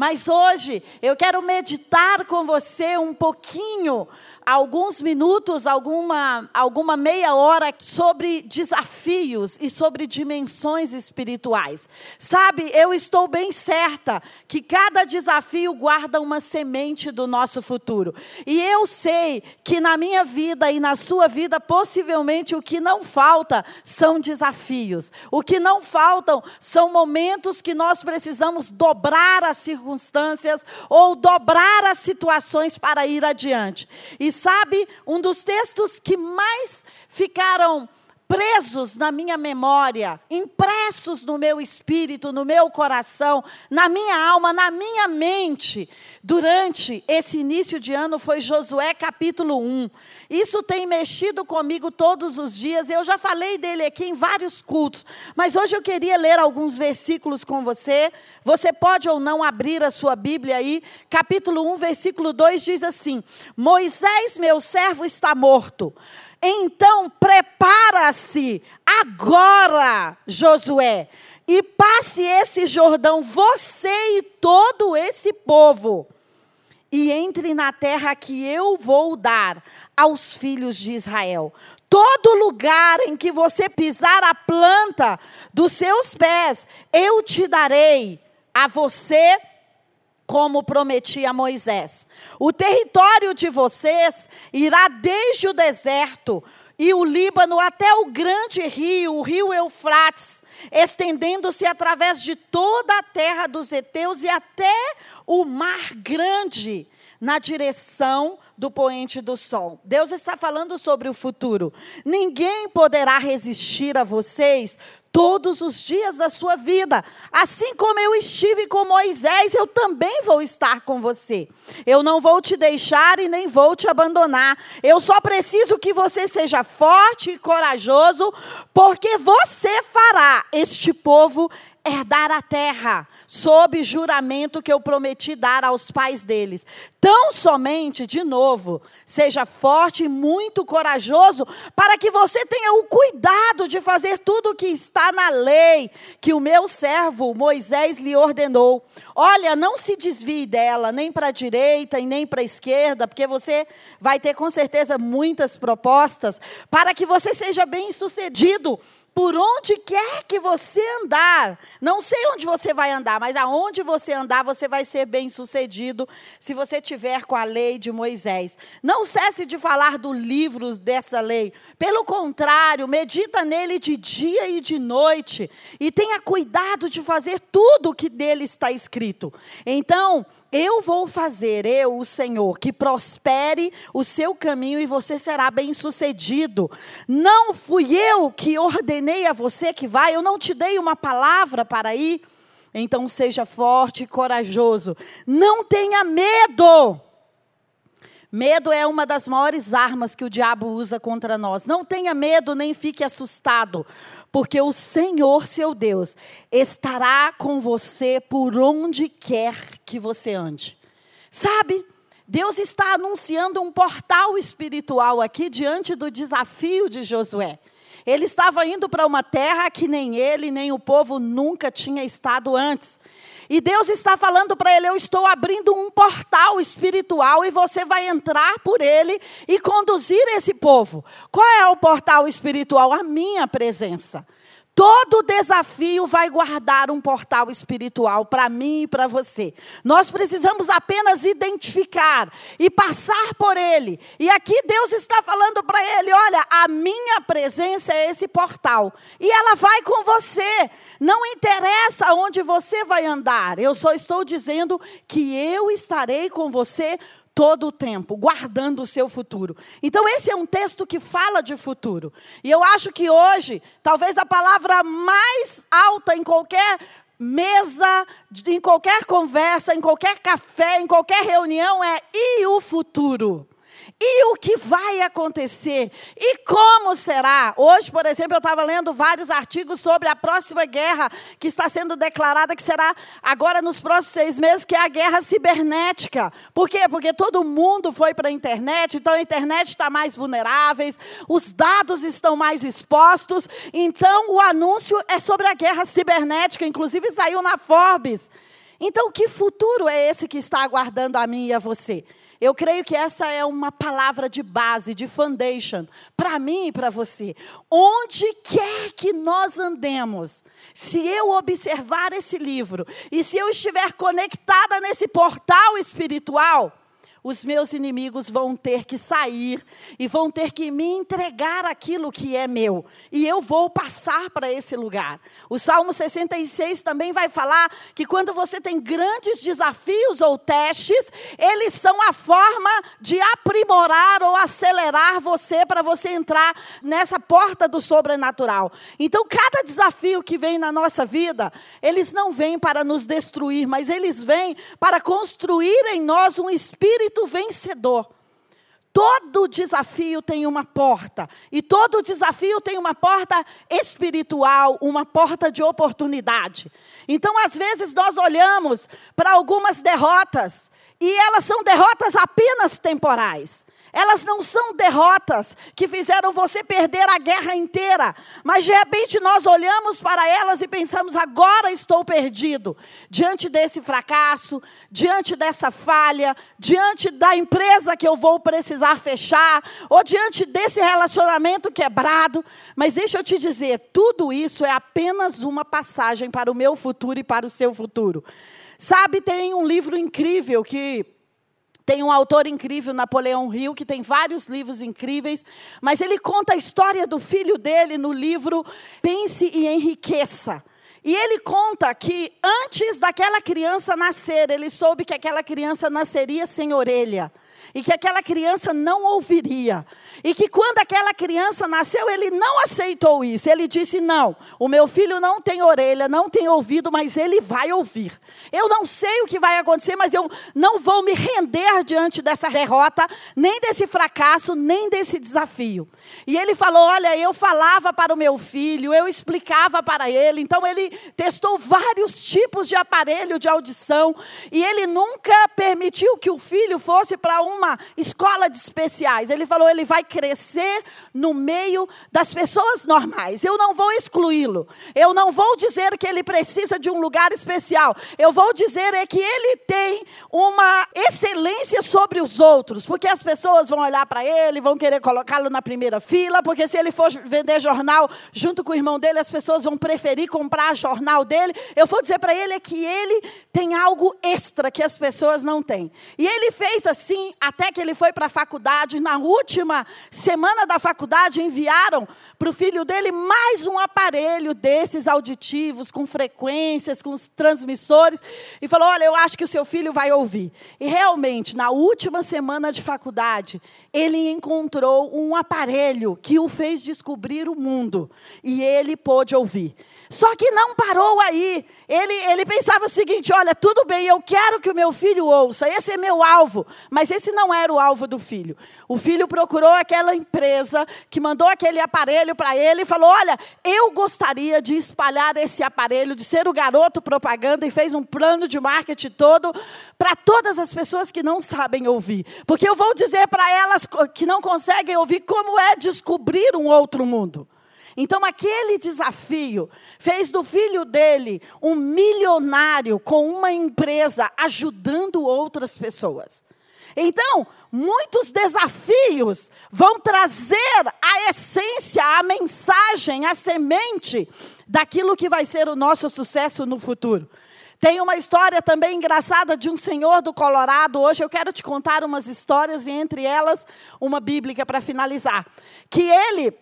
Mas hoje eu quero meditar com você um pouquinho alguns minutos, alguma, alguma meia hora sobre desafios e sobre dimensões espirituais. Sabe, eu estou bem certa que cada desafio guarda uma semente do nosso futuro. E eu sei que na minha vida e na sua vida, possivelmente o que não falta são desafios. O que não faltam são momentos que nós precisamos dobrar as circunstâncias ou dobrar as situações para ir adiante. E sabe, um dos textos que mais ficaram presos na minha memória, impressos no meu espírito, no meu coração, na minha alma, na minha mente, durante esse início de ano foi Josué capítulo 1. Isso tem mexido comigo todos os dias. Eu já falei dele aqui em vários cultos, mas hoje eu queria ler alguns versículos com você. Você pode ou não abrir a sua Bíblia aí. Capítulo 1, versículo 2 diz assim: Moisés, meu servo, está morto. Então prepara-se agora, Josué, e passe esse Jordão, você e todo esse povo, e entre na terra que eu vou dar aos filhos de Israel. Todo lugar em que você pisar a planta dos seus pés, eu te darei a você como prometi a Moisés. O território de vocês irá desde o deserto e o Líbano até o grande rio, o rio Eufrates, estendendo-se através de toda a terra dos heteus e até o mar grande na direção do poente do sol. Deus está falando sobre o futuro. Ninguém poderá resistir a vocês todos os dias da sua vida. Assim como eu estive com Moisés, eu também vou estar com você. Eu não vou te deixar e nem vou te abandonar. Eu só preciso que você seja forte e corajoso, porque você fará este povo herdar a terra, sob juramento que eu prometi dar aos pais deles. Tão somente, de novo, seja forte e muito corajoso, para que você tenha o cuidado de fazer tudo o que está na lei que o meu servo Moisés lhe ordenou. Olha, não se desvie dela, nem para a direita e nem para a esquerda, porque você vai ter com certeza muitas propostas, para que você seja bem sucedido por onde quer que você andar, não sei onde você vai andar, mas aonde você andar, você vai ser bem sucedido se você tiver com a lei de Moisés. Não cesse de falar do livro dessa lei. Pelo contrário, medita nele de dia e de noite e tenha cuidado de fazer tudo o que dele está escrito. Então, eu vou fazer, eu, o Senhor, que prospere o seu caminho e você será bem-sucedido. Não fui eu que ordenei a você que vai, eu não te dei uma palavra para ir. Então seja forte e corajoso. Não tenha medo. Medo é uma das maiores armas que o diabo usa contra nós. Não tenha medo nem fique assustado, porque o Senhor, seu Deus, estará com você por onde quer que você ande. Sabe? Deus está anunciando um portal espiritual aqui diante do desafio de Josué. Ele estava indo para uma terra que nem ele, nem o povo nunca tinha estado antes. E Deus está falando para ele: Eu estou abrindo um portal espiritual e você vai entrar por ele e conduzir esse povo. Qual é o portal espiritual? A minha presença. Todo desafio vai guardar um portal espiritual para mim e para você. Nós precisamos apenas identificar e passar por ele. E aqui Deus está falando para ele: olha, a minha presença é esse portal. E ela vai com você. Não interessa onde você vai andar, eu só estou dizendo que eu estarei com você todo o tempo, guardando o seu futuro. Então, esse é um texto que fala de futuro. E eu acho que hoje, talvez a palavra mais alta em qualquer mesa, em qualquer conversa, em qualquer café, em qualquer reunião é e o futuro? E o que vai acontecer? E como será? Hoje, por exemplo, eu estava lendo vários artigos sobre a próxima guerra que está sendo declarada, que será agora nos próximos seis meses, que é a guerra cibernética. Por quê? Porque todo mundo foi para a internet, então a internet está mais vulnerável, os dados estão mais expostos. Então, o anúncio é sobre a guerra cibernética, inclusive saiu na Forbes. Então, que futuro é esse que está aguardando a mim e a você? Eu creio que essa é uma palavra de base, de foundation, para mim e para você. Onde quer que nós andemos, se eu observar esse livro e se eu estiver conectada nesse portal espiritual, os meus inimigos vão ter que sair e vão ter que me entregar aquilo que é meu. E eu vou passar para esse lugar. O Salmo 66 também vai falar que quando você tem grandes desafios ou testes, eles são a forma de aprimorar ou acelerar você para você entrar nessa porta do sobrenatural. Então, cada desafio que vem na nossa vida, eles não vêm para nos destruir, mas eles vêm para construir em nós um espírito espírito vencedor. Todo desafio tem uma porta, e todo desafio tem uma porta espiritual, uma porta de oportunidade. Então, às vezes, nós olhamos para algumas derrotas, e elas são derrotas apenas temporais. Elas não são derrotas que fizeram você perder a guerra inteira, mas de repente nós olhamos para elas e pensamos: agora estou perdido. Diante desse fracasso, diante dessa falha, diante da empresa que eu vou precisar fechar, ou diante desse relacionamento quebrado. Mas deixa eu te dizer: tudo isso é apenas uma passagem para o meu futuro e para o seu futuro. Sabe, tem um livro incrível que tem um autor incrível, Napoleão Hill, que tem vários livros incríveis, mas ele conta a história do filho dele no livro Pense e Enriqueça. E ele conta que antes daquela criança nascer, ele soube que aquela criança nasceria sem orelha e que aquela criança não ouviria. E que quando aquela criança nasceu, ele não aceitou isso. Ele disse: Não, o meu filho não tem orelha, não tem ouvido, mas ele vai ouvir. Eu não sei o que vai acontecer, mas eu não vou me render diante dessa derrota, nem desse fracasso, nem desse desafio. E ele falou: Olha, eu falava para o meu filho, eu explicava para ele. Então ele testou vários tipos de aparelho de audição. E ele nunca permitiu que o filho fosse para uma escola de especiais. Ele falou: Ele vai crescer no meio das pessoas normais. Eu não vou excluí-lo. Eu não vou dizer que ele precisa de um lugar especial. Eu vou dizer é que ele tem uma excelência sobre os outros, porque as pessoas vão olhar para ele, vão querer colocá-lo na primeira fila, porque se ele for vender jornal junto com o irmão dele, as pessoas vão preferir comprar jornal dele. Eu vou dizer para ele é que ele tem algo extra que as pessoas não têm. E ele fez assim até que ele foi para a faculdade. Na última semana da faculdade, enviaram para o filho dele mais um aparelho desses auditivos, com frequências, com transmissores, e falou: Olha, eu acho que o seu filho vai ouvir. E realmente, na última semana de faculdade, ele encontrou um aparelho que o fez descobrir o mundo, e ele pôde ouvir. Só que não parou aí. Ele, ele pensava o seguinte: olha, tudo bem, eu quero que o meu filho ouça, esse é meu alvo. Mas esse não era o alvo do filho. O filho procurou aquela empresa que mandou aquele aparelho para ele e falou: olha, eu gostaria de espalhar esse aparelho, de ser o garoto propaganda, e fez um plano de marketing todo para todas as pessoas que não sabem ouvir. Porque eu vou dizer para elas que não conseguem ouvir como é descobrir um outro mundo. Então, aquele desafio fez do filho dele um milionário com uma empresa ajudando outras pessoas. Então, muitos desafios vão trazer a essência, a mensagem, a semente daquilo que vai ser o nosso sucesso no futuro. Tem uma história também engraçada de um senhor do Colorado. Hoje eu quero te contar umas histórias e entre elas uma bíblica para finalizar. Que ele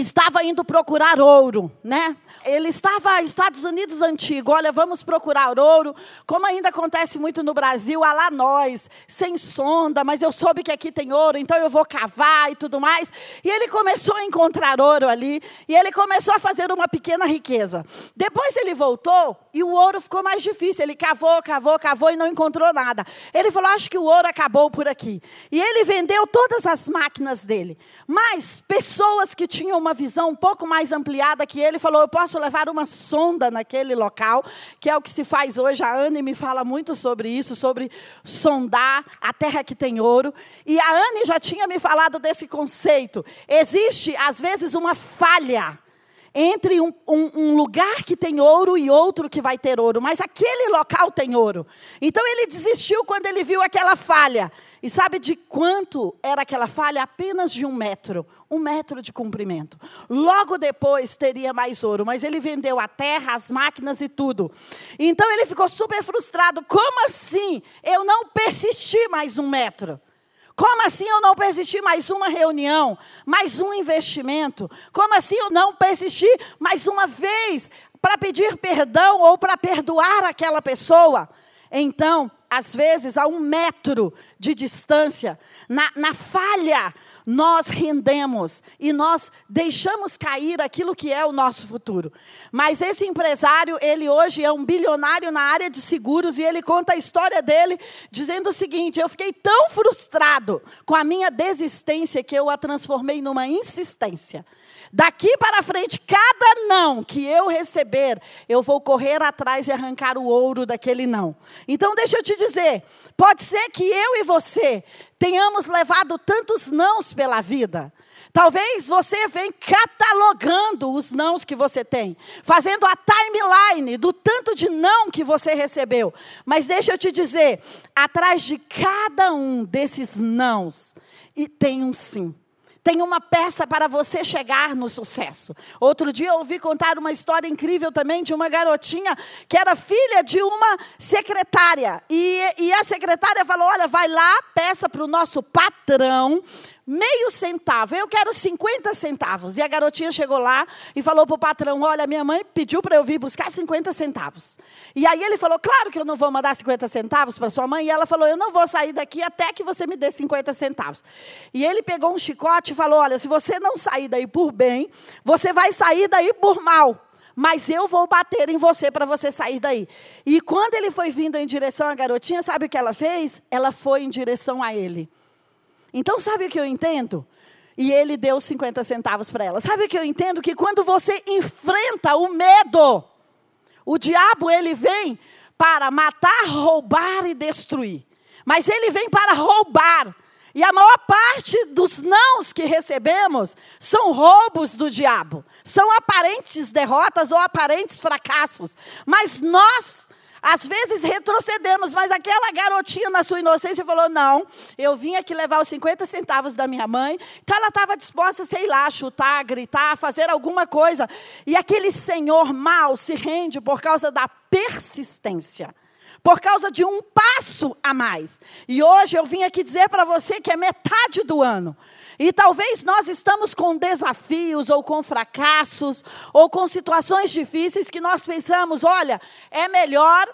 estava indo procurar ouro, né? Ele estava Estados Unidos antigo, olha, vamos procurar ouro, como ainda acontece muito no Brasil, a lá nós, sem sonda, mas eu soube que aqui tem ouro, então eu vou cavar e tudo mais. E ele começou a encontrar ouro ali, e ele começou a fazer uma pequena riqueza. Depois ele voltou e o ouro ficou mais difícil. Ele cavou, cavou, cavou e não encontrou nada. Ele falou: "Acho que o ouro acabou por aqui". E ele vendeu todas as máquinas dele. Mas pessoas que tinham uma visão um pouco mais ampliada que ele, falou: Eu posso levar uma sonda naquele local, que é o que se faz hoje. A Anne me fala muito sobre isso, sobre sondar a terra que tem ouro. E a Anne já tinha me falado desse conceito. Existe, às vezes, uma falha entre um, um, um, lugar que tem ouro e outro que vai ter ouro, mas aquele local tem ouro. Então ele desistiu quando ele viu aquela falha. E sabe de quanto era aquela falha? Apenas de um metro. Um metro de comprimento. Logo depois teria mais ouro, mas ele vendeu a terra, as máquinas e tudo. Então ele ficou super frustrado. Como assim? Eu não persisti mais um metro. Como assim eu não persisti mais uma reunião, mais um investimento? Como assim eu não persisti mais uma vez para pedir perdão ou para perdoar aquela pessoa? Então, às vezes, a um metro de distância, na, na falha, nós rendemos e nós deixamos cair aquilo que é o nosso futuro. Mas esse empresário, ele hoje é um bilionário na área de seguros e ele conta a história dele dizendo o seguinte: eu fiquei tão frustrado com a minha desistência que eu a transformei numa insistência. Daqui para frente, cada não que eu receber, eu vou correr atrás e arrancar o ouro daquele não. Então, deixa eu te dizer: pode ser que eu e você tenhamos levado tantos nãos pela vida. Talvez você venha catalogando os nãos que você tem, fazendo a timeline do tanto de não que você recebeu. Mas deixa eu te dizer, atrás de cada um desses nãos, e tem um sim. Tem uma peça para você chegar no sucesso. Outro dia eu ouvi contar uma história incrível também de uma garotinha que era filha de uma secretária. E, e a secretária falou: Olha, vai lá, peça para o nosso patrão meio centavo, eu quero 50 centavos. E a garotinha chegou lá e falou para o patrão: Olha, minha mãe pediu para eu vir buscar 50 centavos. E aí ele falou: Claro que eu não vou mandar 50 centavos para sua mãe. E ela falou: Eu não vou sair daqui até que você me dê 50 centavos. E ele pegou um chicote e falou: Olha, se você não sair daí por bem, você vai sair daí por mal mas eu vou bater em você para você sair daí. E quando ele foi vindo em direção à garotinha, sabe o que ela fez? Ela foi em direção a ele. Então, sabe o que eu entendo? E ele deu 50 centavos para ela. Sabe o que eu entendo? Que quando você enfrenta o medo, o diabo ele vem para matar, roubar e destruir. Mas ele vem para roubar. E a maior parte dos nãos que recebemos são roubos do diabo. São aparentes derrotas ou aparentes fracassos. Mas nós às vezes retrocedemos, mas aquela garotinha na sua inocência falou: não, eu vim aqui levar os 50 centavos da minha mãe. Então ela estava disposta, sei lá, chutar, gritar, fazer alguma coisa. E aquele senhor mal se rende por causa da persistência por causa de um passo a mais. E hoje eu vim aqui dizer para você que é metade do ano. E talvez nós estamos com desafios ou com fracassos ou com situações difíceis que nós pensamos, olha, é melhor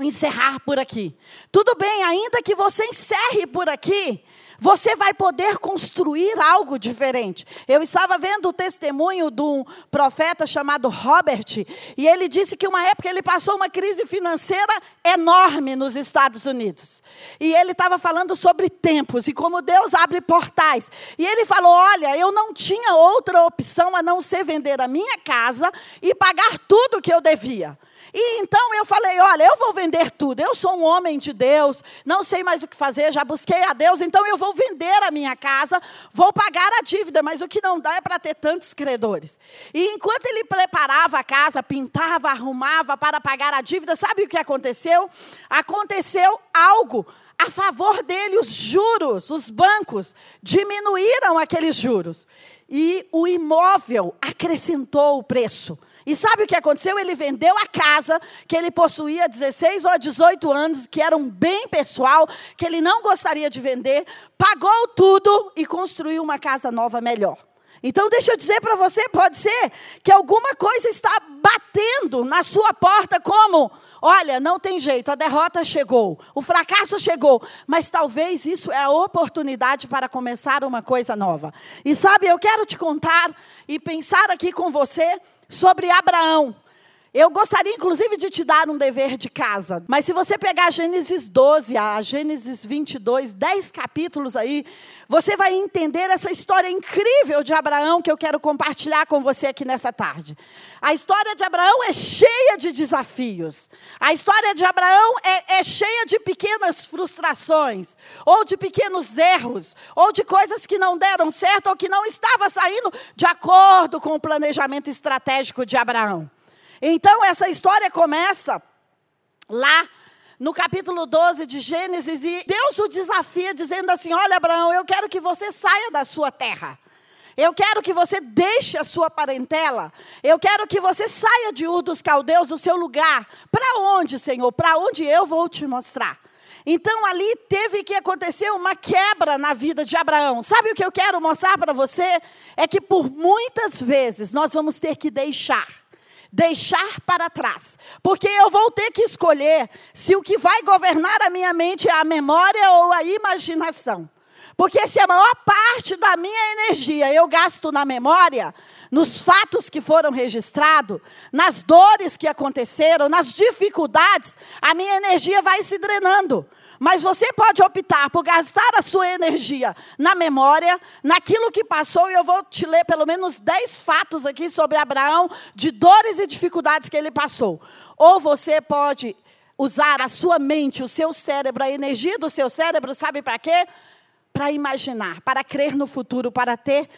encerrar por aqui. Tudo bem, ainda que você encerre por aqui, você vai poder construir algo diferente. Eu estava vendo o testemunho de um profeta chamado Robert, e ele disse que uma época ele passou uma crise financeira enorme nos Estados Unidos. E ele estava falando sobre tempos e como Deus abre portais. E ele falou: Olha, eu não tinha outra opção a não ser vender a minha casa e pagar tudo que eu devia. E então eu falei: olha, eu vou vender tudo. Eu sou um homem de Deus, não sei mais o que fazer, já busquei a Deus, então eu vou vender a minha casa, vou pagar a dívida, mas o que não dá é para ter tantos credores. E enquanto ele preparava a casa, pintava, arrumava para pagar a dívida, sabe o que aconteceu? Aconteceu algo a favor dele, os juros, os bancos diminuíram aqueles juros. E o imóvel acrescentou o preço. E sabe o que aconteceu? Ele vendeu a casa que ele possuía 16 ou 18 anos, que era um bem pessoal, que ele não gostaria de vender, pagou tudo e construiu uma casa nova melhor. Então, deixa eu dizer para você: pode ser que alguma coisa está batendo na sua porta, como: olha, não tem jeito, a derrota chegou, o fracasso chegou, mas talvez isso é a oportunidade para começar uma coisa nova. E sabe, eu quero te contar e pensar aqui com você sobre Abraão. Eu gostaria, inclusive, de te dar um dever de casa. Mas se você pegar Gênesis 12 a Gênesis 22, 10 capítulos aí, você vai entender essa história incrível de Abraão que eu quero compartilhar com você aqui nessa tarde. A história de Abraão é cheia de desafios. A história de Abraão é, é cheia de pequenas frustrações, ou de pequenos erros, ou de coisas que não deram certo, ou que não estava saindo de acordo com o planejamento estratégico de Abraão. Então, essa história começa lá no capítulo 12 de Gênesis, e Deus o desafia dizendo assim: Olha, Abraão, eu quero que você saia da sua terra. Eu quero que você deixe a sua parentela. Eu quero que você saia de Ur dos Caldeus, do seu lugar. Para onde, Senhor? Para onde eu vou te mostrar? Então ali teve que acontecer uma quebra na vida de Abraão. Sabe o que eu quero mostrar para você? É que por muitas vezes nós vamos ter que deixar deixar para trás. Porque eu vou ter que escolher se o que vai governar a minha mente é a memória ou a imaginação. Porque se a maior parte da minha energia eu gasto na memória, nos fatos que foram registrados, nas dores que aconteceram, nas dificuldades, a minha energia vai se drenando. Mas você pode optar por gastar a sua energia na memória, naquilo que passou, e eu vou te ler pelo menos 10 fatos aqui sobre Abraão, de dores e dificuldades que ele passou. Ou você pode usar a sua mente, o seu cérebro, a energia do seu cérebro, sabe para quê? Para imaginar, para crer no futuro, para ter,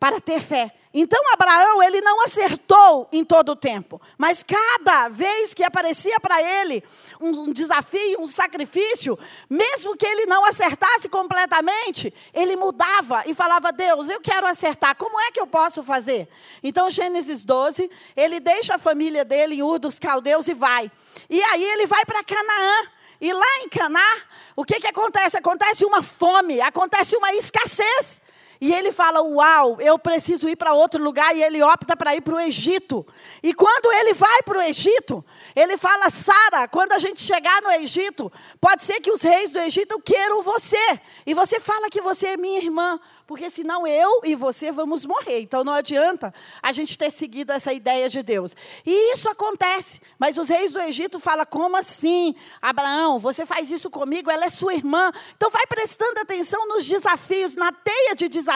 para ter fé. Então Abraão, ele não acertou em todo o tempo, mas cada vez que aparecia para ele um desafio, um sacrifício, mesmo que ele não acertasse completamente, ele mudava e falava: Deus, eu quero acertar, como é que eu posso fazer? Então, Gênesis 12, ele deixa a família dele em Ur dos Caldeus e vai. E aí ele vai para Canaã. E lá em Canaã, o que, que acontece? Acontece uma fome, acontece uma escassez. E ele fala: Uau, eu preciso ir para outro lugar. E ele opta para ir para o Egito. E quando ele vai para o Egito, ele fala: Sara, quando a gente chegar no Egito, pode ser que os reis do Egito queiram você. E você fala que você é minha irmã porque senão eu e você vamos morrer. Então não adianta a gente ter seguido essa ideia de Deus. E isso acontece, mas os reis do Egito falam: como assim? Abraão, você faz isso comigo, ela é sua irmã. Então vai prestando atenção nos desafios, na teia de desafios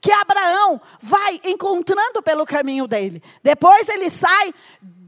que Abraão vai encontrando pelo caminho dele. Depois ele sai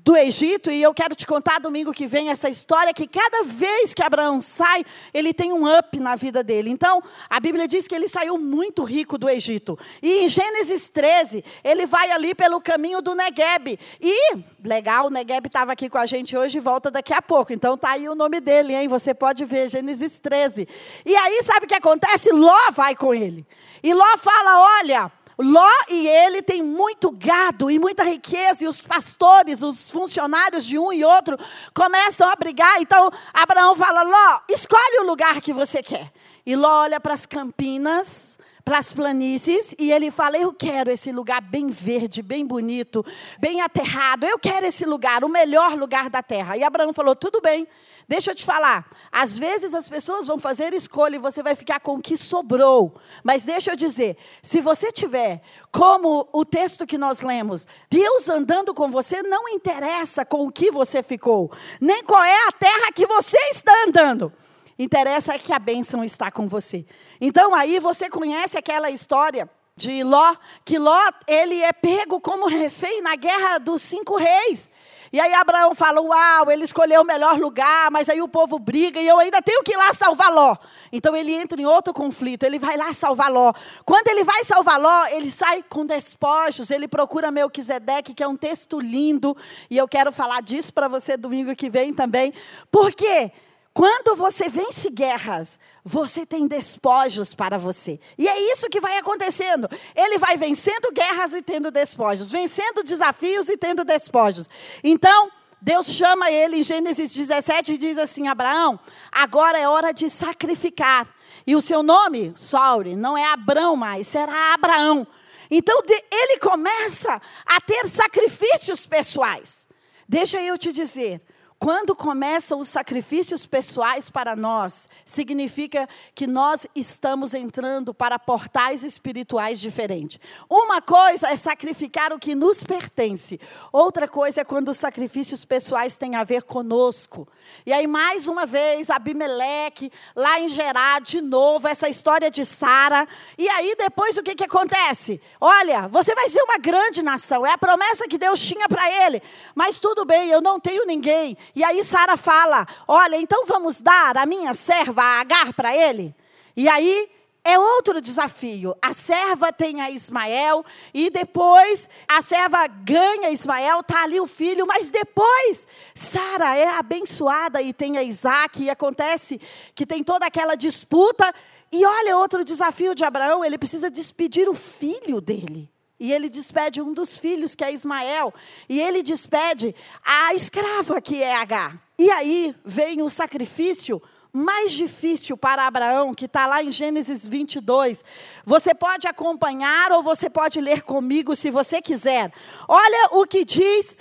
do Egito, e eu quero te contar domingo que vem essa história que cada vez que Abraão sai, ele tem um up na vida dele. Então, a Bíblia diz que ele saiu muito rico do Egito. E em Gênesis 13, ele vai ali pelo caminho do Negueb. E, legal, o Negueb estava aqui com a gente hoje e volta daqui a pouco. Então tá aí o nome dele, hein? Você pode ver, Gênesis 13. E aí, sabe o que acontece? Ló vai com ele. E Ló fala: olha. Ló e ele têm muito gado e muita riqueza, e os pastores, os funcionários de um e outro começam a brigar. Então Abraão fala: Ló, escolhe o lugar que você quer. E Ló olha para as campinas, para as planícies, e ele fala: Eu quero esse lugar bem verde, bem bonito, bem aterrado. Eu quero esse lugar, o melhor lugar da terra. E Abraão falou: Tudo bem. Deixa eu te falar, às vezes as pessoas vão fazer escolha e você vai ficar com o que sobrou. Mas deixa eu dizer, se você tiver, como o texto que nós lemos, Deus andando com você, não interessa com o que você ficou, nem qual é a terra que você está andando. Interessa que a bênção está com você. Então aí você conhece aquela história de Ló, que Ló, ele é pego como refém na guerra dos cinco reis. E aí Abraão fala: Uau, ele escolheu o melhor lugar, mas aí o povo briga e eu ainda tenho que ir lá salvar Ló. Então ele entra em outro conflito, ele vai lá salvar Ló. Quando ele vai salvar Ló, ele sai com despojos, ele procura Melquisedeque, que é um texto lindo, e eu quero falar disso para você domingo que vem também. Por quê? Quando você vence guerras, você tem despojos para você. E é isso que vai acontecendo. Ele vai vencendo guerras e tendo despojos, vencendo desafios e tendo despojos. Então, Deus chama ele em Gênesis 17 e diz assim: Abraão, agora é hora de sacrificar. E o seu nome, Sauri, não é Abrão mais, será Abraão. Então ele começa a ter sacrifícios pessoais. Deixa eu te dizer, Quando começam os sacrifícios pessoais para nós, significa que nós estamos entrando para portais espirituais diferentes. Uma coisa é sacrificar o que nos pertence, outra coisa é quando os sacrifícios pessoais têm a ver conosco. E aí, mais uma vez, Abimeleque, lá em Gerar, de novo, essa história de Sara. E aí, depois, o que, que acontece? Olha, você vai ser uma grande nação, é a promessa que Deus tinha para ele. Mas tudo bem, eu não tenho ninguém. E aí Sara fala: Olha, então vamos dar a minha serva a Agar para ele? E aí é outro desafio. A serva tem a Ismael e depois a serva ganha Ismael, tá ali o filho, mas depois Sara é abençoada e tem a Isaac e acontece que tem toda aquela disputa. E olha outro desafio de Abraão, ele precisa despedir o filho dele. E ele despede um dos filhos, que é Ismael. E ele despede a escrava, que é Agar. E aí vem o sacrifício mais difícil para Abraão, que está lá em Gênesis 22. Você pode acompanhar ou você pode ler comigo se você quiser. Olha o que diz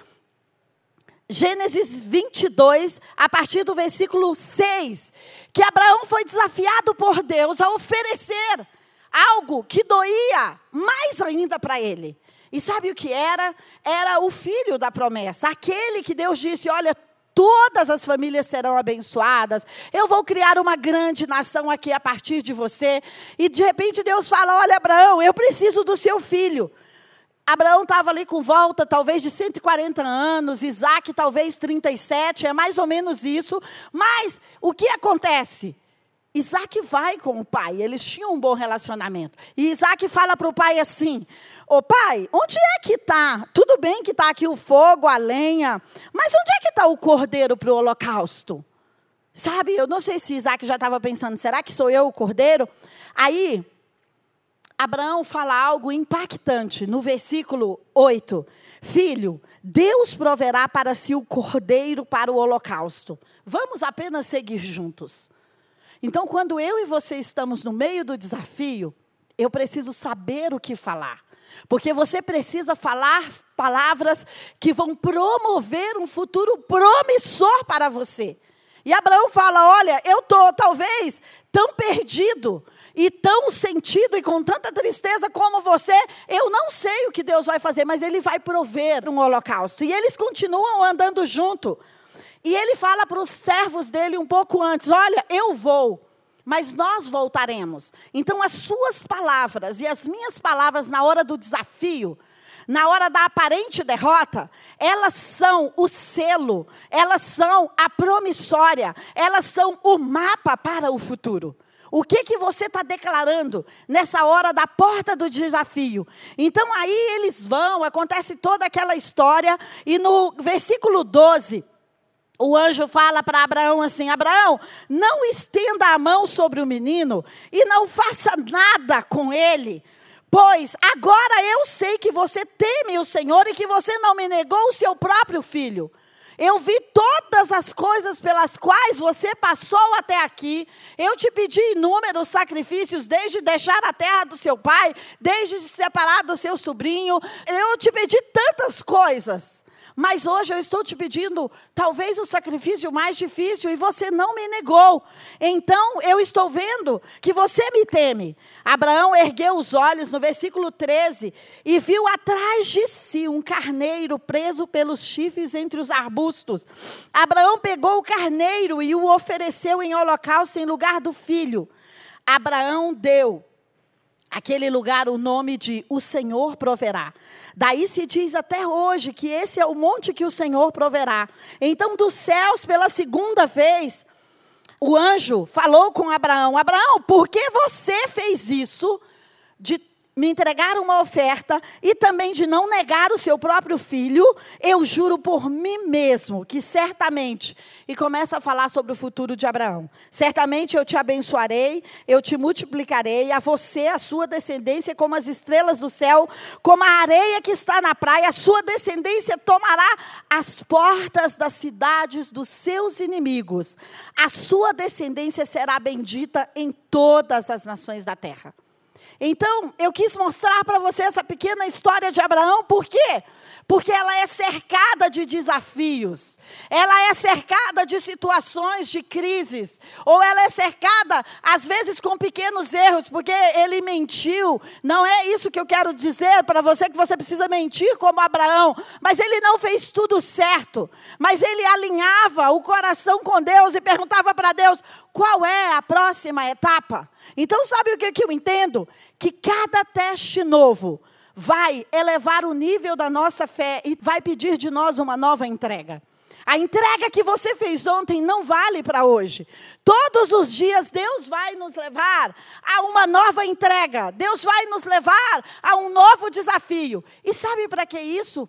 Gênesis 22, a partir do versículo 6, que Abraão foi desafiado por Deus a oferecer algo que doía mais ainda para ele. E sabe o que era? Era o filho da promessa, aquele que Deus disse: Olha, todas as famílias serão abençoadas. Eu vou criar uma grande nação aqui a partir de você. E de repente Deus fala: Olha, Abraão, eu preciso do seu filho. Abraão estava ali com volta, talvez de 140 anos, Isaac talvez 37, é mais ou menos isso. Mas o que acontece? Isaac vai com o pai, eles tinham um bom relacionamento. E Isaac fala para o pai assim: Ô pai, onde é que está? Tudo bem que está aqui o fogo, a lenha, mas onde é que está o cordeiro para o holocausto? Sabe, eu não sei se Isaac já estava pensando, será que sou eu o cordeiro? Aí, Abraão fala algo impactante no versículo 8: Filho, Deus proverá para si o cordeiro para o holocausto. Vamos apenas seguir juntos. Então, quando eu e você estamos no meio do desafio, eu preciso saber o que falar. Porque você precisa falar palavras que vão promover um futuro promissor para você. E Abraão fala: Olha, eu estou talvez tão perdido e tão sentido e com tanta tristeza como você, eu não sei o que Deus vai fazer, mas Ele vai prover um holocausto. E eles continuam andando junto. E ele fala para os servos dele um pouco antes: Olha, eu vou, mas nós voltaremos. Então, as suas palavras e as minhas palavras na hora do desafio, na hora da aparente derrota, elas são o selo, elas são a promissória, elas são o mapa para o futuro. O que que você está declarando nessa hora da porta do desafio? Então aí eles vão, acontece toda aquela história, e no versículo 12, o anjo fala para Abraão assim: Abraão, não estenda a mão sobre o menino e não faça nada com ele, pois agora eu sei que você teme o Senhor e que você não me negou o seu próprio filho. Eu vi todas as coisas pelas quais você passou até aqui. Eu te pedi inúmeros sacrifícios, desde deixar a terra do seu pai, desde se separar do seu sobrinho. Eu te pedi tantas coisas. Mas hoje eu estou te pedindo talvez o sacrifício mais difícil e você não me negou. Então eu estou vendo que você me teme. Abraão ergueu os olhos no versículo 13 e viu atrás de si um carneiro preso pelos chifres entre os arbustos. Abraão pegou o carneiro e o ofereceu em holocausto em lugar do filho. Abraão deu aquele lugar o nome de o Senhor proverá. Daí se diz até hoje que esse é o monte que o Senhor proverá. Então, dos céus, pela segunda vez, o anjo falou com Abraão: Abraão, por que você fez isso de me entregar uma oferta e também de não negar o seu próprio filho, eu juro por mim mesmo que certamente, e começa a falar sobre o futuro de Abraão. Certamente eu te abençoarei, eu te multiplicarei, a você, a sua descendência, como as estrelas do céu, como a areia que está na praia, a sua descendência tomará as portas das cidades dos seus inimigos. A sua descendência será bendita em todas as nações da terra. Então, eu quis mostrar para você essa pequena história de Abraão, por quê? Porque ela é cercada de desafios, ela é cercada de situações de crises, ou ela é cercada, às vezes, com pequenos erros, porque ele mentiu. Não é isso que eu quero dizer para você, que você precisa mentir como Abraão, mas ele não fez tudo certo. Mas ele alinhava o coração com Deus e perguntava para Deus: qual é a próxima etapa? Então, sabe o que, que eu entendo? Que cada teste novo vai elevar o nível da nossa fé e vai pedir de nós uma nova entrega. A entrega que você fez ontem não vale para hoje. Todos os dias Deus vai nos levar a uma nova entrega. Deus vai nos levar a um novo desafio. E sabe para que isso?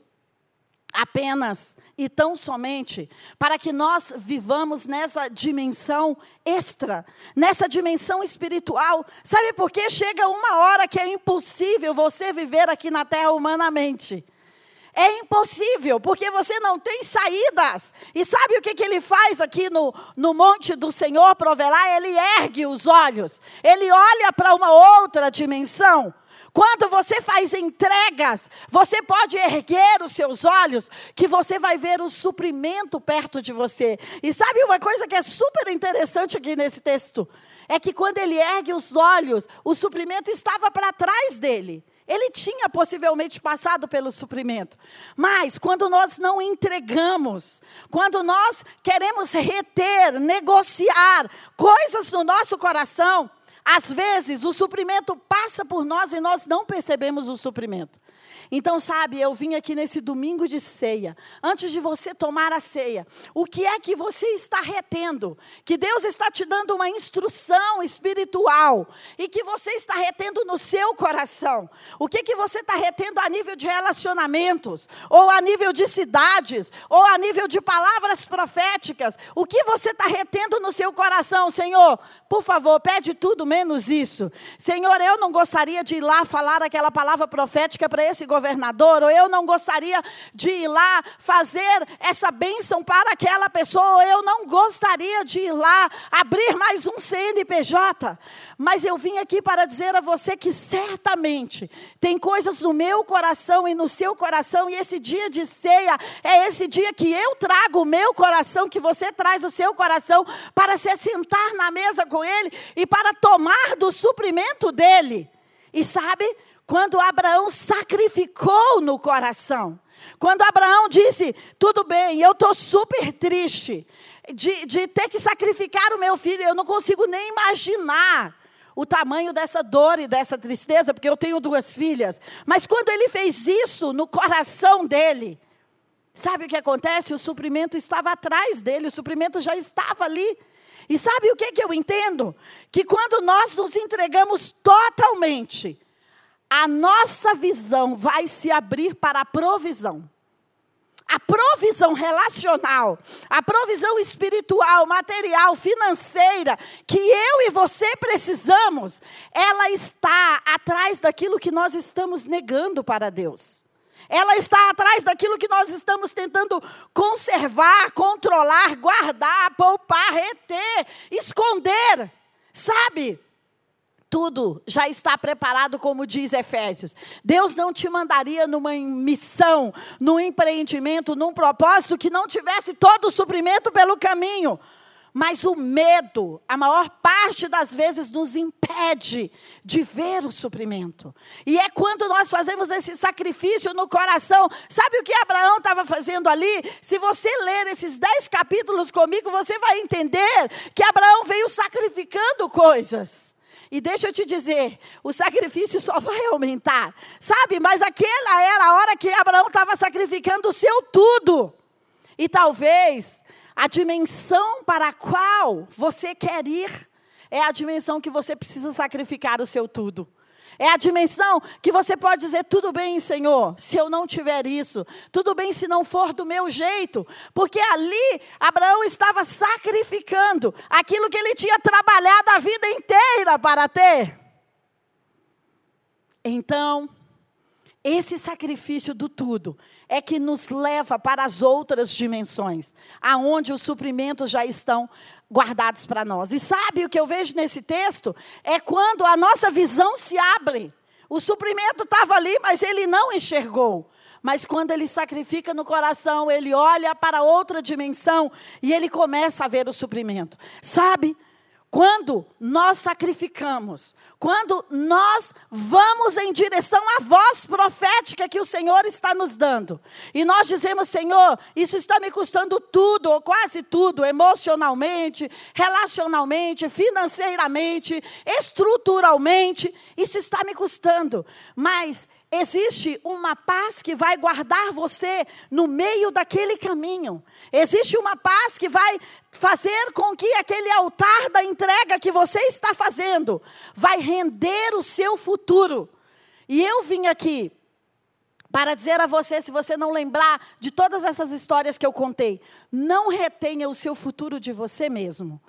apenas e tão somente para que nós vivamos nessa dimensão extra, nessa dimensão espiritual. Sabe por quê? Chega uma hora que é impossível você viver aqui na terra humanamente. É impossível, porque você não tem saídas. E sabe o que, que ele faz aqui no, no monte do Senhor provelar? Ele ergue os olhos, ele olha para uma outra dimensão. Quando você faz entregas, você pode erguer os seus olhos, que você vai ver o suprimento perto de você. E sabe uma coisa que é super interessante aqui nesse texto? É que quando ele ergue os olhos, o suprimento estava para trás dele. Ele tinha possivelmente passado pelo suprimento. Mas quando nós não entregamos, quando nós queremos reter, negociar coisas no nosso coração, às vezes, o suprimento passa por nós e nós não percebemos o suprimento. Então, sabe, eu vim aqui nesse domingo de ceia, antes de você tomar a ceia, o que é que você está retendo? Que Deus está te dando uma instrução espiritual e que você está retendo no seu coração. O que que você está retendo a nível de relacionamentos, ou a nível de cidades, ou a nível de palavras proféticas? O que você está retendo no seu coração, Senhor? Por favor, pede tudo menos isso. Senhor, eu não gostaria de ir lá falar aquela palavra profética para esse governador, ou eu não gostaria de ir lá fazer essa bênção para aquela pessoa, ou eu não gostaria de ir lá abrir mais um CNPJ. Mas eu vim aqui para dizer a você que certamente tem coisas no meu coração e no seu coração, e esse dia de ceia é esse dia que eu trago o meu coração, que você traz o seu coração, para se assentar na mesa com Ele e para tomar do suprimento dele. E sabe, quando Abraão sacrificou no coração. Quando Abraão disse: Tudo bem, eu estou super triste de, de ter que sacrificar o meu filho, eu não consigo nem imaginar o tamanho dessa dor e dessa tristeza, porque eu tenho duas filhas. Mas quando ele fez isso no coração dele, sabe o que acontece? O suprimento estava atrás dele, o suprimento já estava ali. E sabe o que, que eu entendo? Que quando nós nos entregamos totalmente a nossa visão vai se abrir para a provisão. A provisão relacional, a provisão espiritual, material, financeira, que eu e você precisamos, ela está atrás daquilo que nós estamos negando para Deus. Ela está atrás daquilo que nós estamos tentando conservar, controlar, guardar, poupar, reter, esconder. Sabe? Tudo já está preparado, como diz Efésios. Deus não te mandaria numa missão, num empreendimento, num propósito que não tivesse todo o suprimento pelo caminho. Mas o medo, a maior parte das vezes, nos impede de ver o suprimento. E é quando nós fazemos esse sacrifício no coração. Sabe o que Abraão estava fazendo ali? Se você ler esses dez capítulos comigo, você vai entender que Abraão veio sacrificando coisas. E deixa eu te dizer, o sacrifício só vai aumentar. Sabe, mas aquela era a hora que Abraão estava sacrificando o seu tudo. E talvez a dimensão para a qual você quer ir é a dimensão que você precisa sacrificar o seu tudo. É a dimensão que você pode dizer: tudo bem, Senhor, se eu não tiver isso, tudo bem se não for do meu jeito, porque ali Abraão estava sacrificando aquilo que ele tinha trabalhado a vida inteira para ter. Então, esse sacrifício do tudo é que nos leva para as outras dimensões, aonde os suprimentos já estão guardados para nós. E sabe o que eu vejo nesse texto? É quando a nossa visão se abre. O suprimento estava ali, mas ele não enxergou. mas quando ele sacrifica no coração, ele olha para outra dimensão e ele começa a ver o suprimento. Sabe? Quando nós sacrificamos, quando nós vamos em direção à voz profética que o Senhor está nos dando, e nós dizemos, Senhor, isso está me custando tudo, ou quase tudo, emocionalmente, relacionalmente, financeiramente, estruturalmente, isso está me custando, mas Existe uma paz que vai guardar você no meio daquele caminho. Existe uma paz que vai fazer com que aquele altar da entrega que você está fazendo vai render o seu futuro. E eu vim aqui para dizer a você, se você não lembrar de todas essas histórias que eu contei, não retenha o seu futuro de você mesmo.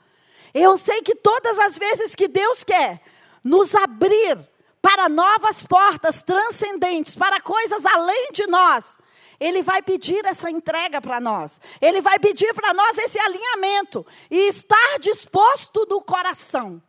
Eu sei que todas as vezes que Deus quer nos abrir para novas portas transcendentes, para coisas além de nós, ele vai pedir essa entrega para nós. Ele vai pedir para nós esse alinhamento e estar disposto do coração.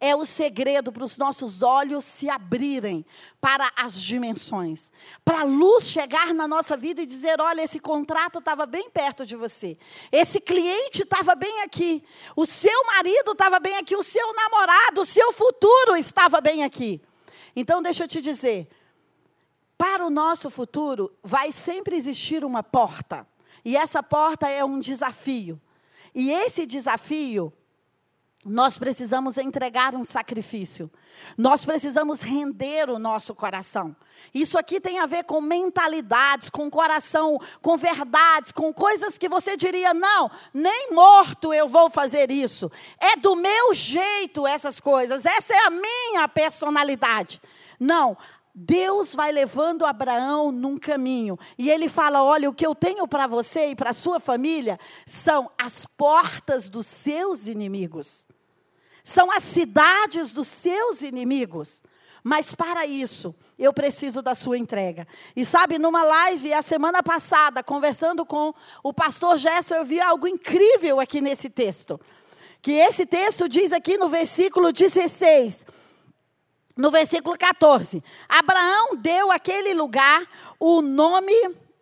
É o segredo para os nossos olhos se abrirem para as dimensões, para a luz chegar na nossa vida e dizer: olha, esse contrato estava bem perto de você, esse cliente estava bem aqui, o seu marido estava bem aqui, o seu namorado, o seu futuro estava bem aqui. Então, deixa eu te dizer: para o nosso futuro, vai sempre existir uma porta. E essa porta é um desafio. E esse desafio, nós precisamos entregar um sacrifício. Nós precisamos render o nosso coração. Isso aqui tem a ver com mentalidades, com coração, com verdades, com coisas que você diria: não, nem morto eu vou fazer isso. É do meu jeito essas coisas, essa é a minha personalidade. Não, Deus vai levando Abraão num caminho. E ele fala: Olha, o que eu tenho para você e para a sua família são as portas dos seus inimigos, são as cidades dos seus inimigos. Mas para isso, eu preciso da sua entrega. E sabe, numa live a semana passada, conversando com o pastor Gerson, eu vi algo incrível aqui nesse texto. Que esse texto diz aqui no versículo 16: no versículo 14. Abraão deu àquele lugar o nome.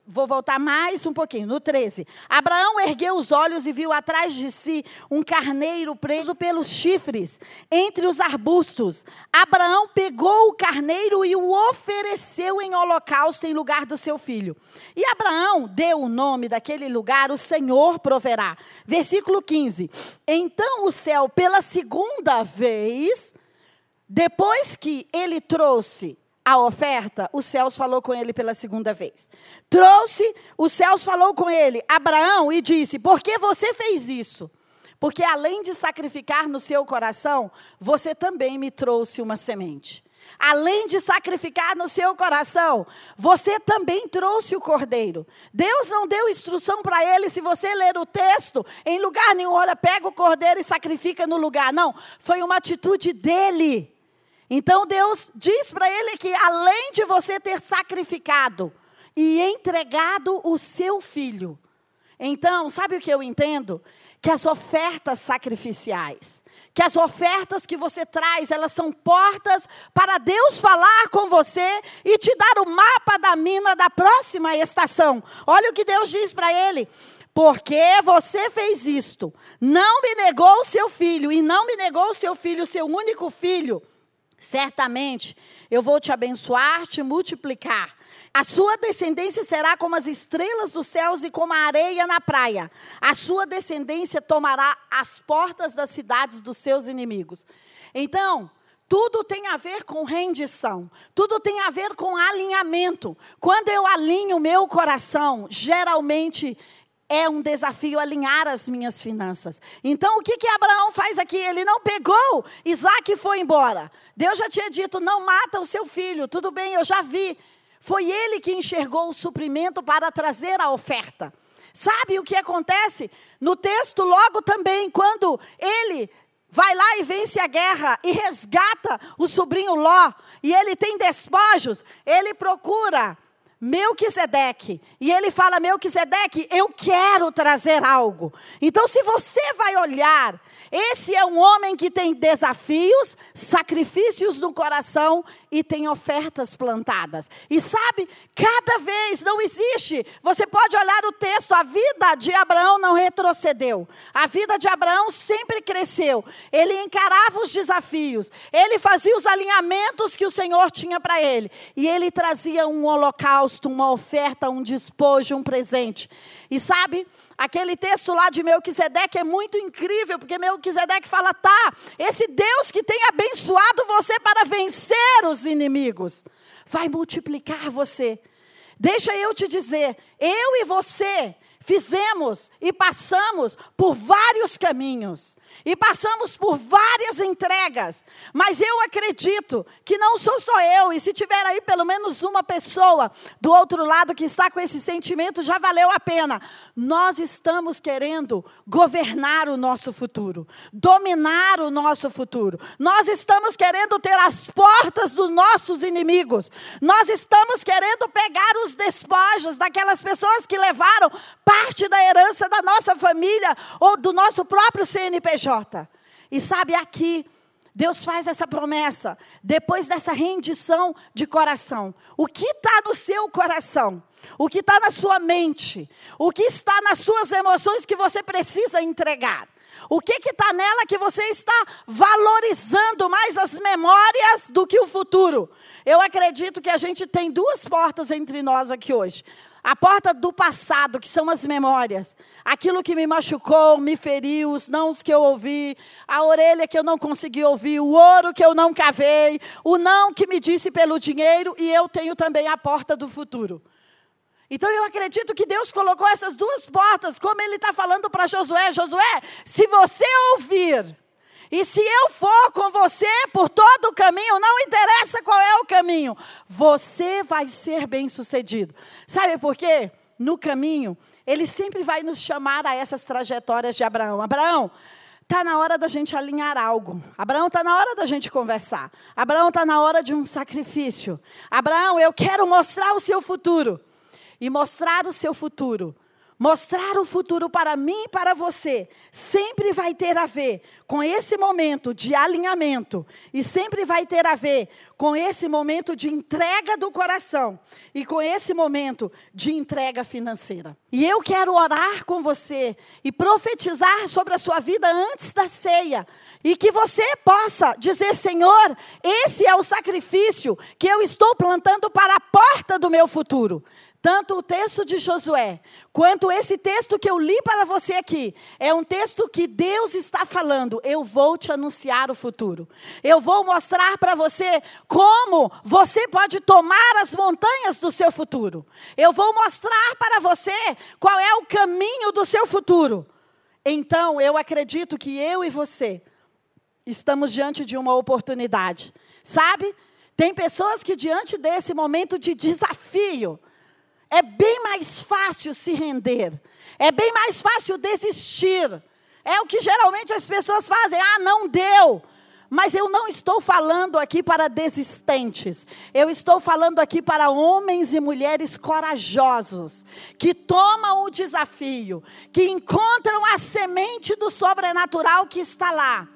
Vou voltar mais um pouquinho, no 13. Abraão ergueu os olhos e viu atrás de si um carneiro preso pelos chifres, entre os arbustos. Abraão pegou o carneiro e o ofereceu em holocausto em lugar do seu filho. E Abraão deu o nome daquele lugar, o Senhor proverá. Versículo 15. Então o céu, pela segunda vez depois que ele trouxe a oferta, os céus falou com ele pela segunda vez. Trouxe, os céus falou com ele, Abraão, e disse: Por que você fez isso? Porque além de sacrificar no seu coração, você também me trouxe uma semente. Além de sacrificar no seu coração, você também trouxe o cordeiro. Deus não deu instrução para ele, se você ler o texto, em lugar nenhum, olha, pega o cordeiro e sacrifica no lugar. Não, foi uma atitude dele. Então Deus diz para ele que além de você ter sacrificado e entregado o seu filho, então, sabe o que eu entendo? Que as ofertas sacrificiais, que as ofertas que você traz, elas são portas para Deus falar com você e te dar o mapa da mina da próxima estação. Olha o que Deus diz para ele. Porque você fez isto, não me negou o seu filho, e não me negou o seu filho, o seu único filho Certamente eu vou te abençoar, te multiplicar. A sua descendência será como as estrelas dos céus e como a areia na praia. A sua descendência tomará as portas das cidades dos seus inimigos. Então, tudo tem a ver com rendição, tudo tem a ver com alinhamento. Quando eu alinho o meu coração, geralmente é um desafio alinhar as minhas finanças. Então, o que, que Abraão faz aqui? Ele não pegou Isaac foi embora. Deus já tinha dito: não mata o seu filho. Tudo bem, eu já vi. Foi ele que enxergou o suprimento para trazer a oferta. Sabe o que acontece? No texto, logo também, quando ele vai lá e vence a guerra e resgata o sobrinho Ló, e ele tem despojos, ele procura Melquisedeque. E ele fala: Melquisedeque, eu quero trazer algo. Então, se você vai olhar Esse é um homem que tem desafios, sacrifícios no coração e tem ofertas plantadas. E sabe, cada vez não existe. Você pode olhar o texto, a vida de Abraão não retrocedeu. A vida de Abraão sempre cresceu. Ele encarava os desafios. Ele fazia os alinhamentos que o Senhor tinha para ele. E ele trazia um holocausto, uma oferta, um despojo, um presente. E sabe, aquele texto lá de Melquisedeque é muito incrível, porque Melquisedeque fala: tá, esse Deus que tem abençoado você para vencer os inimigos, vai multiplicar você. Deixa eu te dizer, eu e você fizemos e passamos por vários caminhos e passamos por várias entregas, mas eu acredito que não sou só eu, e se tiver aí pelo menos uma pessoa do outro lado que está com esse sentimento, já valeu a pena. Nós estamos querendo governar o nosso futuro, dominar o nosso futuro. Nós estamos querendo ter as portas dos nossos inimigos. Nós estamos querendo pegar os despojos daquelas pessoas que levaram parte da herança da nossa família ou do nosso próprio CNPJ. E sabe, aqui, Deus faz essa promessa, depois dessa rendição de coração. O que está no seu coração? O que está na sua mente? O que está nas suas emoções que você precisa entregar? O que está nela que você está valorizando mais as memórias do que o futuro? Eu acredito que a gente tem duas portas entre nós aqui hoje. A porta do passado, que são as memórias. Aquilo que me machucou, me feriu, os nãos que eu ouvi, a orelha que eu não consegui ouvir, o ouro que eu não cavei, o não que me disse pelo dinheiro, e eu tenho também a porta do futuro. Então eu acredito que Deus colocou essas duas portas, como Ele está falando para Josué: Josué, se você ouvir e se eu for com você por todo o caminho, não interessa qual é o caminho, você vai ser bem sucedido. Sabe por quê? No caminho, ele sempre vai nos chamar a essas trajetórias de Abraão. Abraão, está na hora da gente alinhar algo. Abraão, está na hora da gente conversar. Abraão, está na hora de um sacrifício. Abraão, eu quero mostrar o seu futuro. E mostrar o seu futuro Mostrar o futuro para mim e para você sempre vai ter a ver com esse momento de alinhamento e sempre vai ter a ver com esse momento de entrega do coração e com esse momento de entrega financeira. E eu quero orar com você e profetizar sobre a sua vida antes da ceia. E que você possa dizer: Senhor, esse é o sacrifício que eu estou plantando para a porta do meu futuro. Tanto o texto de Josué, quanto esse texto que eu li para você aqui, é um texto que Deus está falando. Eu vou te anunciar o futuro. Eu vou mostrar para você como você pode tomar as montanhas do seu futuro. Eu vou mostrar para você qual é o caminho do seu futuro. Então, eu acredito que eu e você estamos diante de uma oportunidade. Sabe? Tem pessoas que, diante desse momento de desafio, é bem mais fácil se render. É bem mais fácil desistir. É o que geralmente as pessoas fazem. Ah, não deu. Mas eu não estou falando aqui para desistentes. Eu estou falando aqui para homens e mulheres corajosos, que tomam o desafio, que encontram a semente do sobrenatural que está lá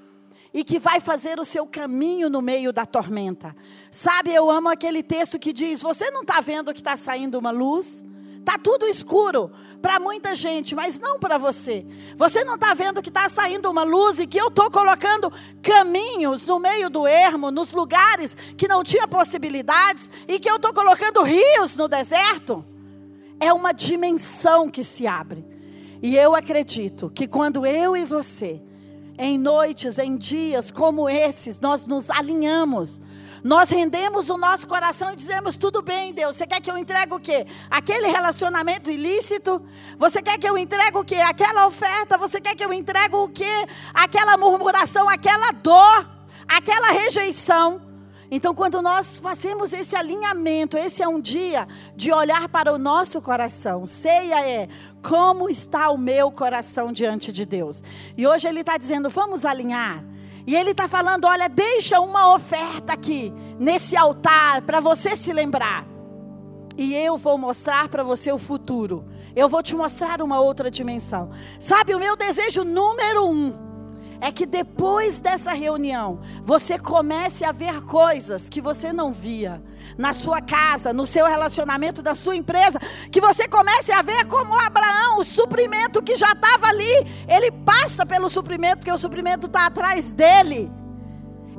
e que vai fazer o seu caminho no meio da tormenta. Sabe, eu amo aquele texto que diz: Você não está vendo que está saindo uma luz? Está tudo escuro para muita gente, mas não para você. Você não está vendo que está saindo uma luz e que eu estou colocando caminhos no meio do ermo, nos lugares que não tinha possibilidades, e que eu estou colocando rios no deserto? É uma dimensão que se abre. E eu acredito que quando eu e você em noites, em dias como esses, nós nos alinhamos. Nós rendemos o nosso coração e dizemos: tudo bem, Deus, você quer que eu entregue o quê? Aquele relacionamento ilícito? Você quer que eu entregue o quê? Aquela oferta? Você quer que eu entregue o quê? Aquela murmuração, aquela dor, aquela rejeição. Então, quando nós fazemos esse alinhamento, esse é um dia de olhar para o nosso coração. Ceia é como está o meu coração diante de Deus. E hoje ele está dizendo: vamos alinhar. E ele está falando: olha, deixa uma oferta aqui, nesse altar, para você se lembrar. E eu vou mostrar para você o futuro. Eu vou te mostrar uma outra dimensão. Sabe, o meu desejo número um é que depois dessa reunião, você comece a ver coisas que você não via na sua casa, no seu relacionamento, da sua empresa, que você comece a ver como Abraão, o suprimento que já estava ali, ele passa pelo suprimento, porque o suprimento está atrás dele.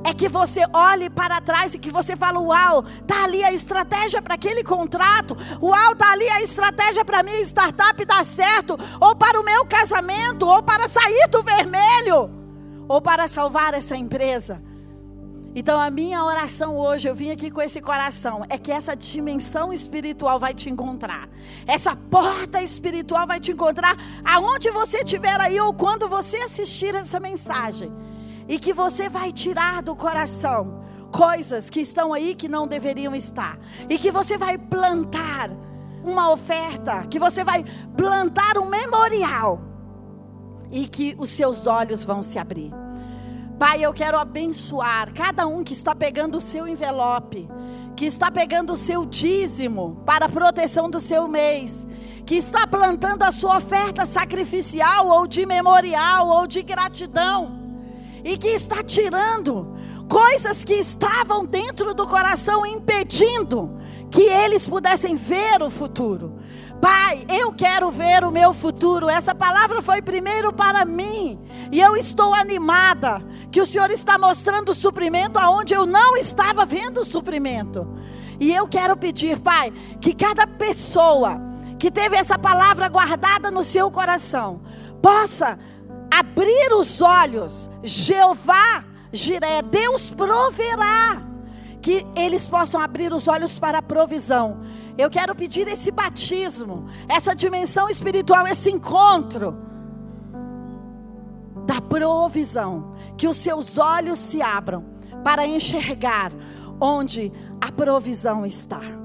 É que você olhe para trás e que você fala: Uau, está ali a estratégia para aquele contrato. Uau, está ali a estratégia para minha startup dar certo. Ou para o meu casamento. Ou para sair do vermelho ou para salvar essa empresa. Então a minha oração hoje, eu vim aqui com esse coração, é que essa dimensão espiritual vai te encontrar. Essa porta espiritual vai te encontrar aonde você estiver aí ou quando você assistir essa mensagem. E que você vai tirar do coração coisas que estão aí que não deveriam estar. E que você vai plantar uma oferta, que você vai plantar um memorial e que os seus olhos vão se abrir. Pai, eu quero abençoar cada um que está pegando o seu envelope, que está pegando o seu dízimo para a proteção do seu mês, que está plantando a sua oferta sacrificial ou de memorial ou de gratidão, e que está tirando coisas que estavam dentro do coração impedindo que eles pudessem ver o futuro. Pai, eu quero ver o meu futuro. Essa palavra foi primeiro para mim. E eu estou animada que o Senhor está mostrando suprimento aonde eu não estava vendo suprimento. E eu quero pedir, Pai, que cada pessoa que teve essa palavra guardada no seu coração possa abrir os olhos. Jeová Jiré, Deus proverá. Que eles possam abrir os olhos para a provisão eu quero pedir esse batismo, essa dimensão espiritual, esse encontro da provisão, que os seus olhos se abram para enxergar onde a provisão está.